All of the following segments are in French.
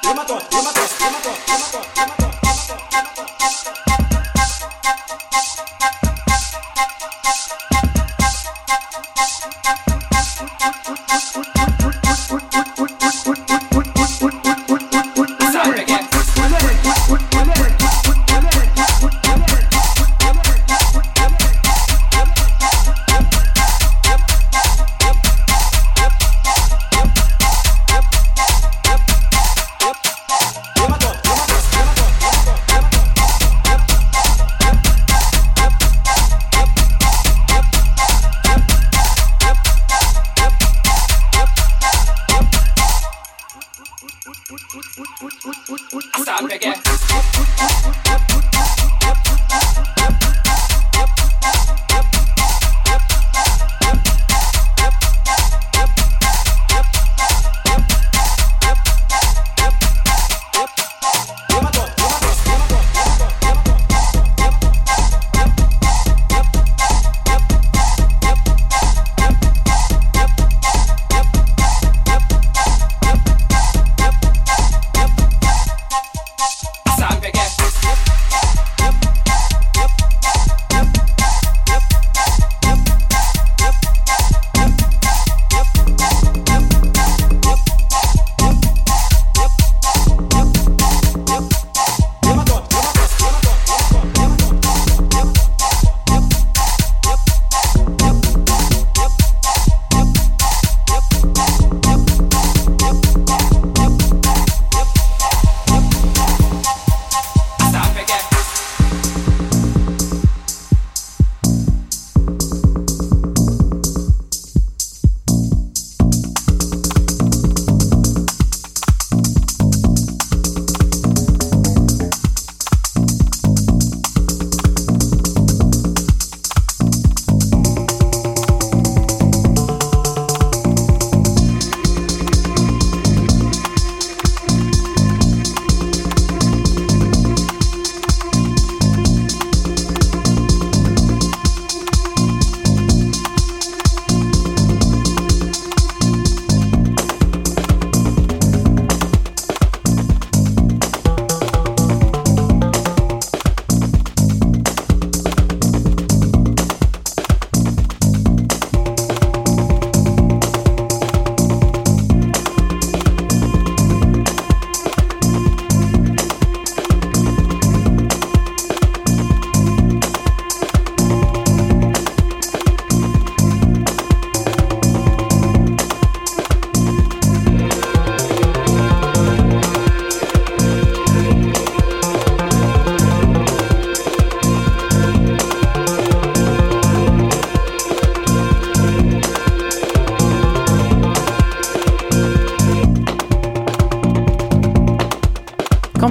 Tema tonto, tema tonto.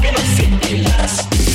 que no fin de las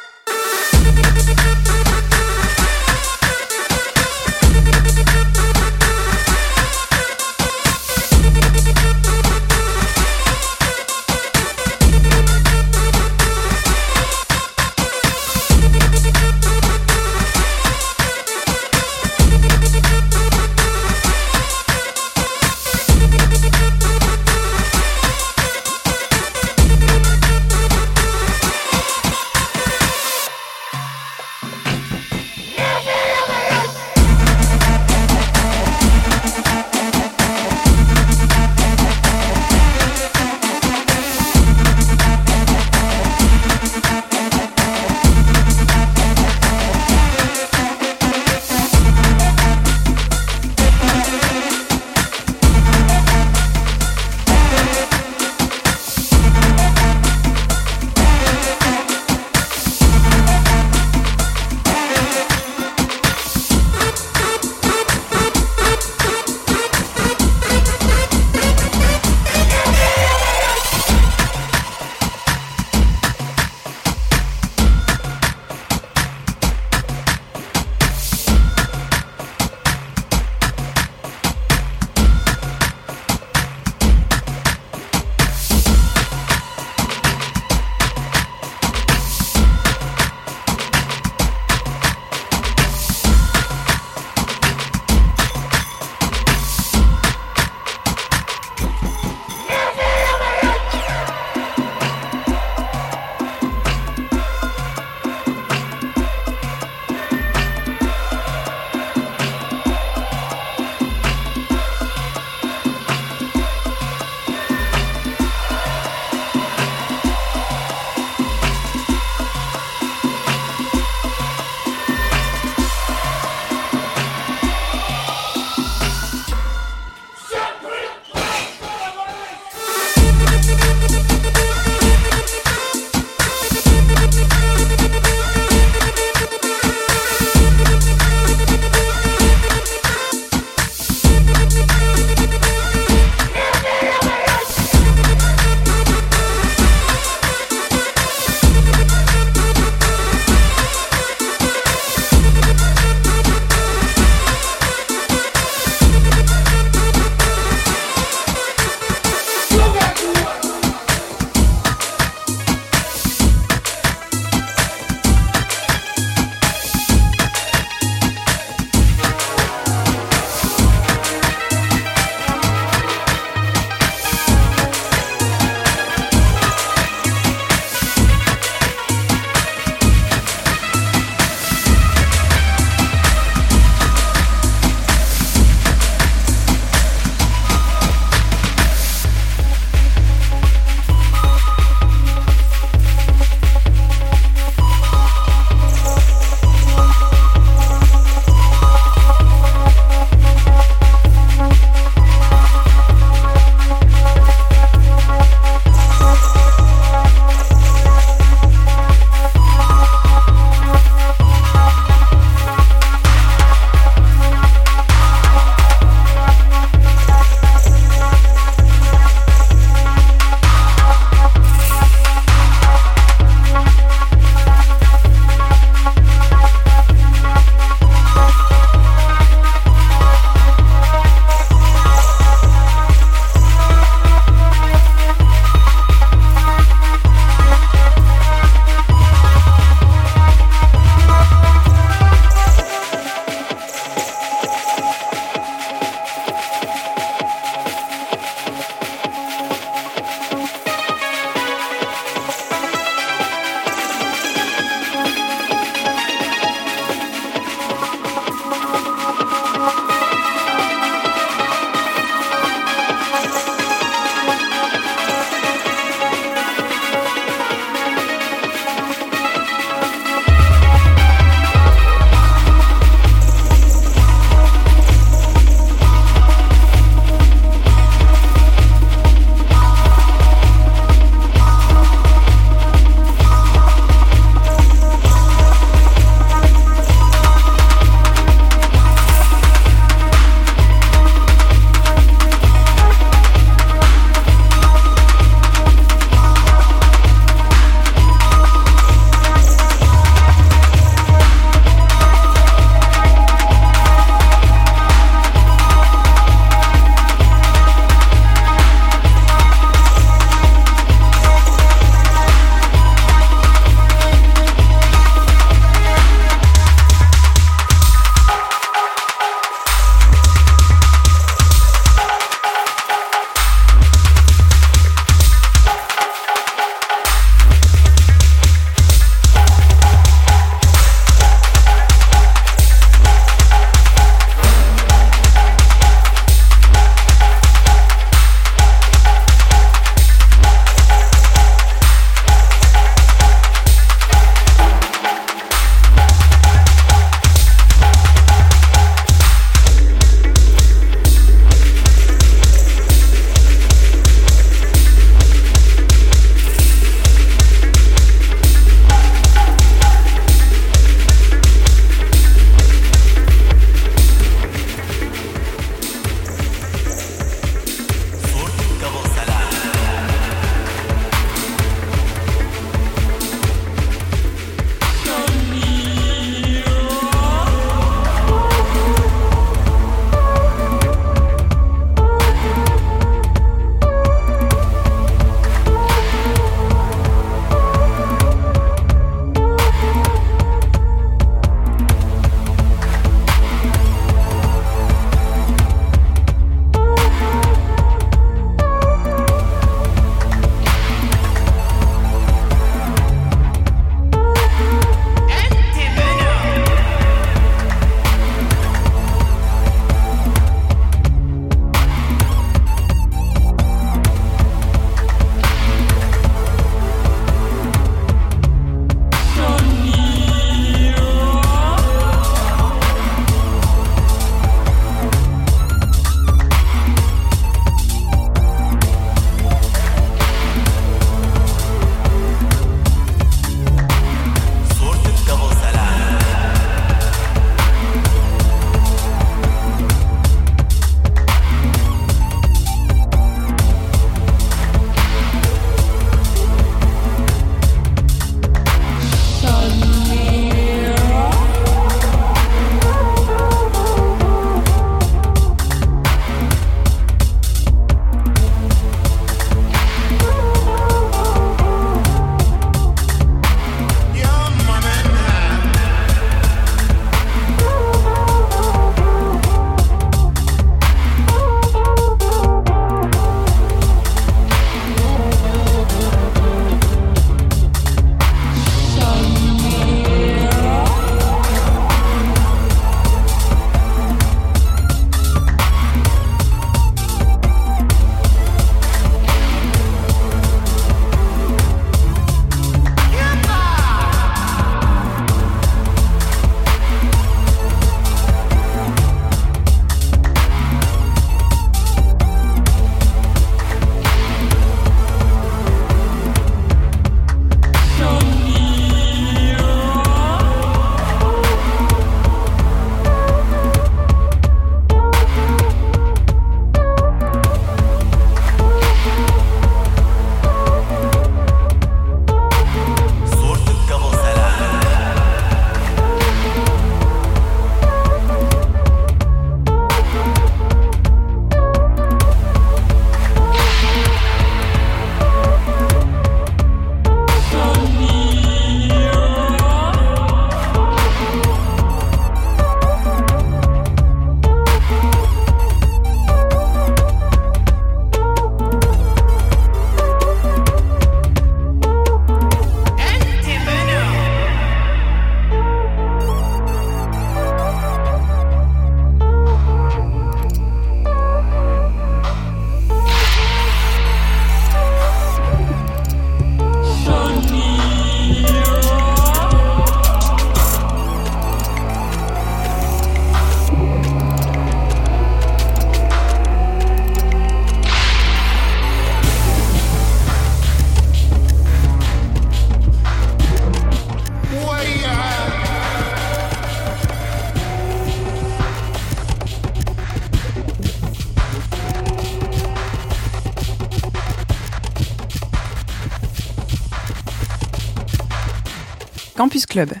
Campus Club.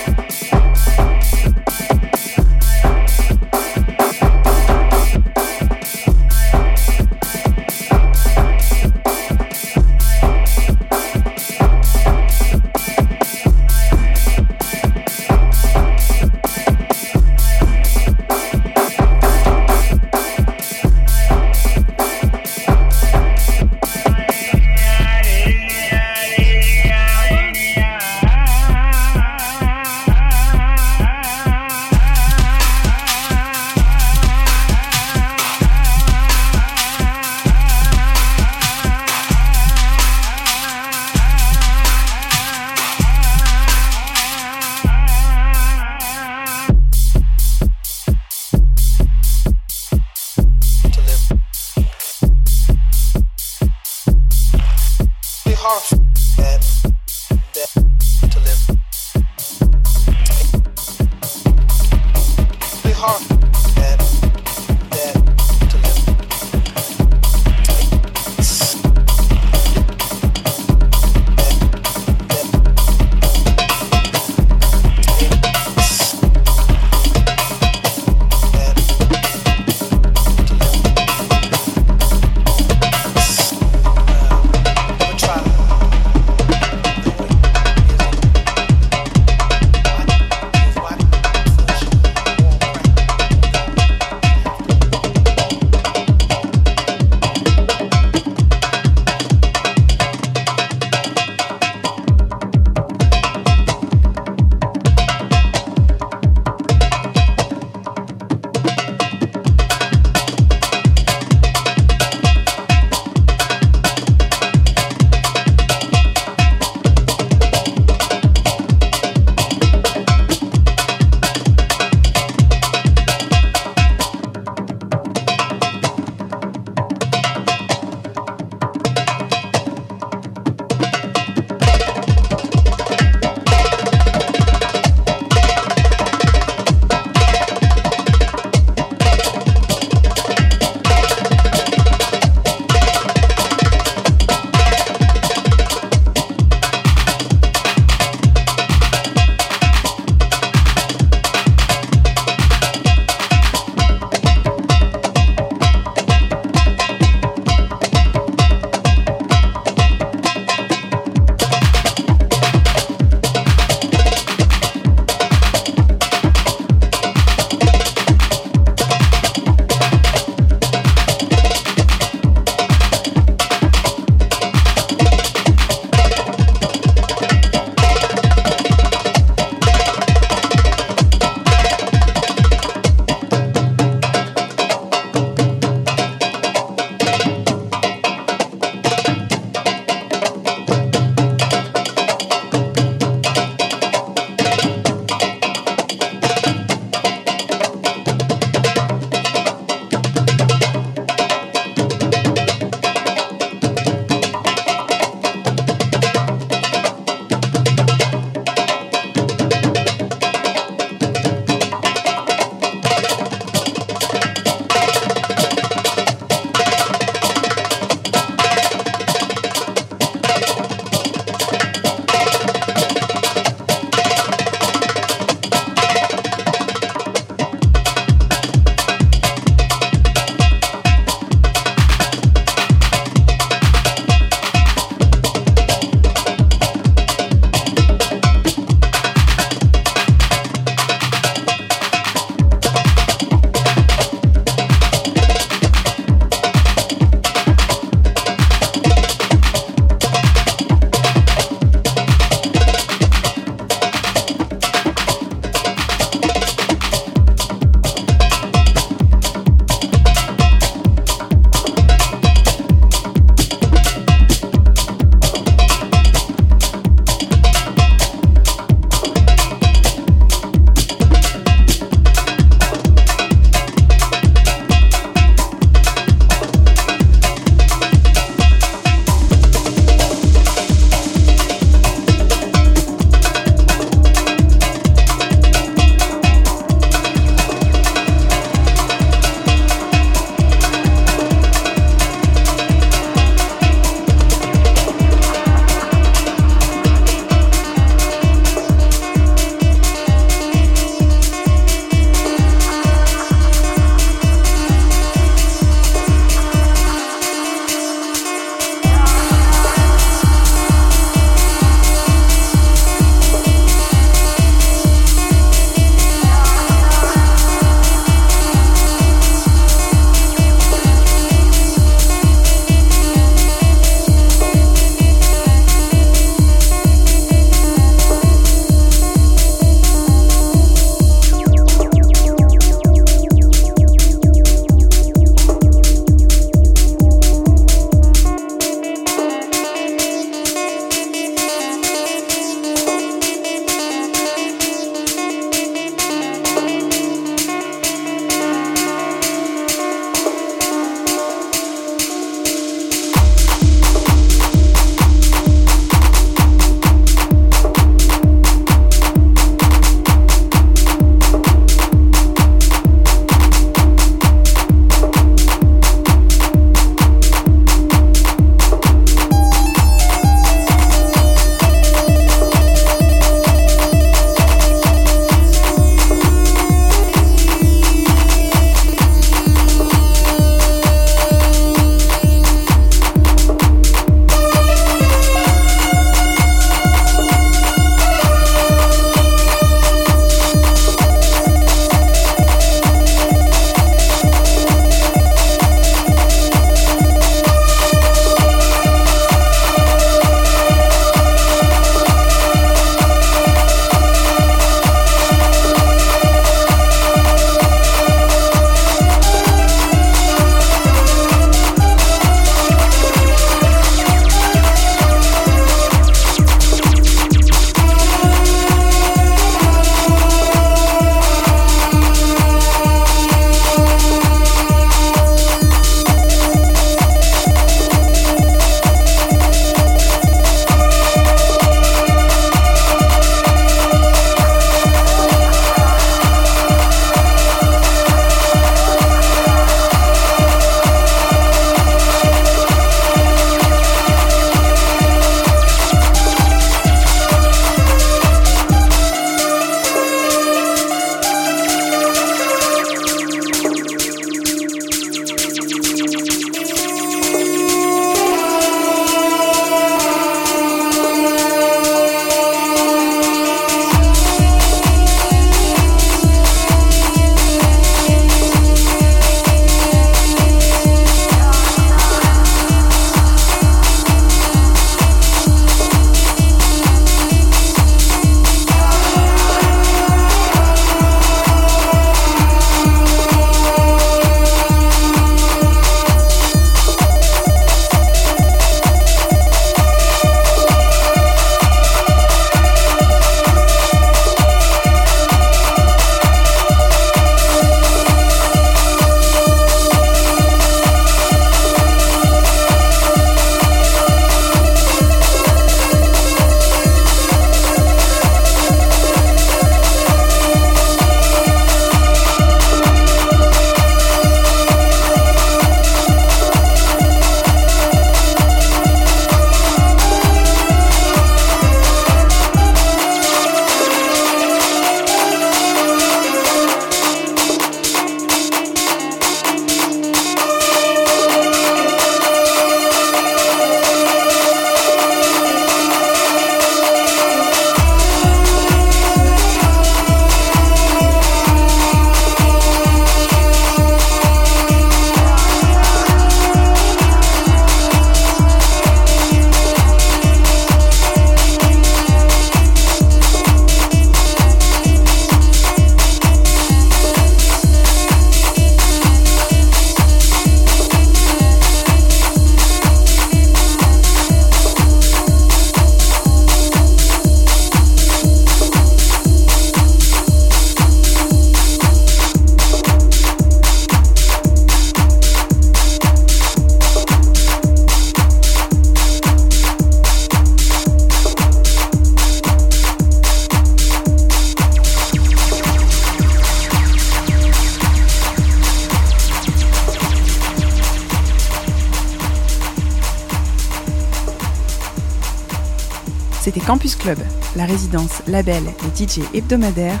La résidence, label et DJ hebdomadaire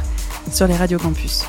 sur les radios campus.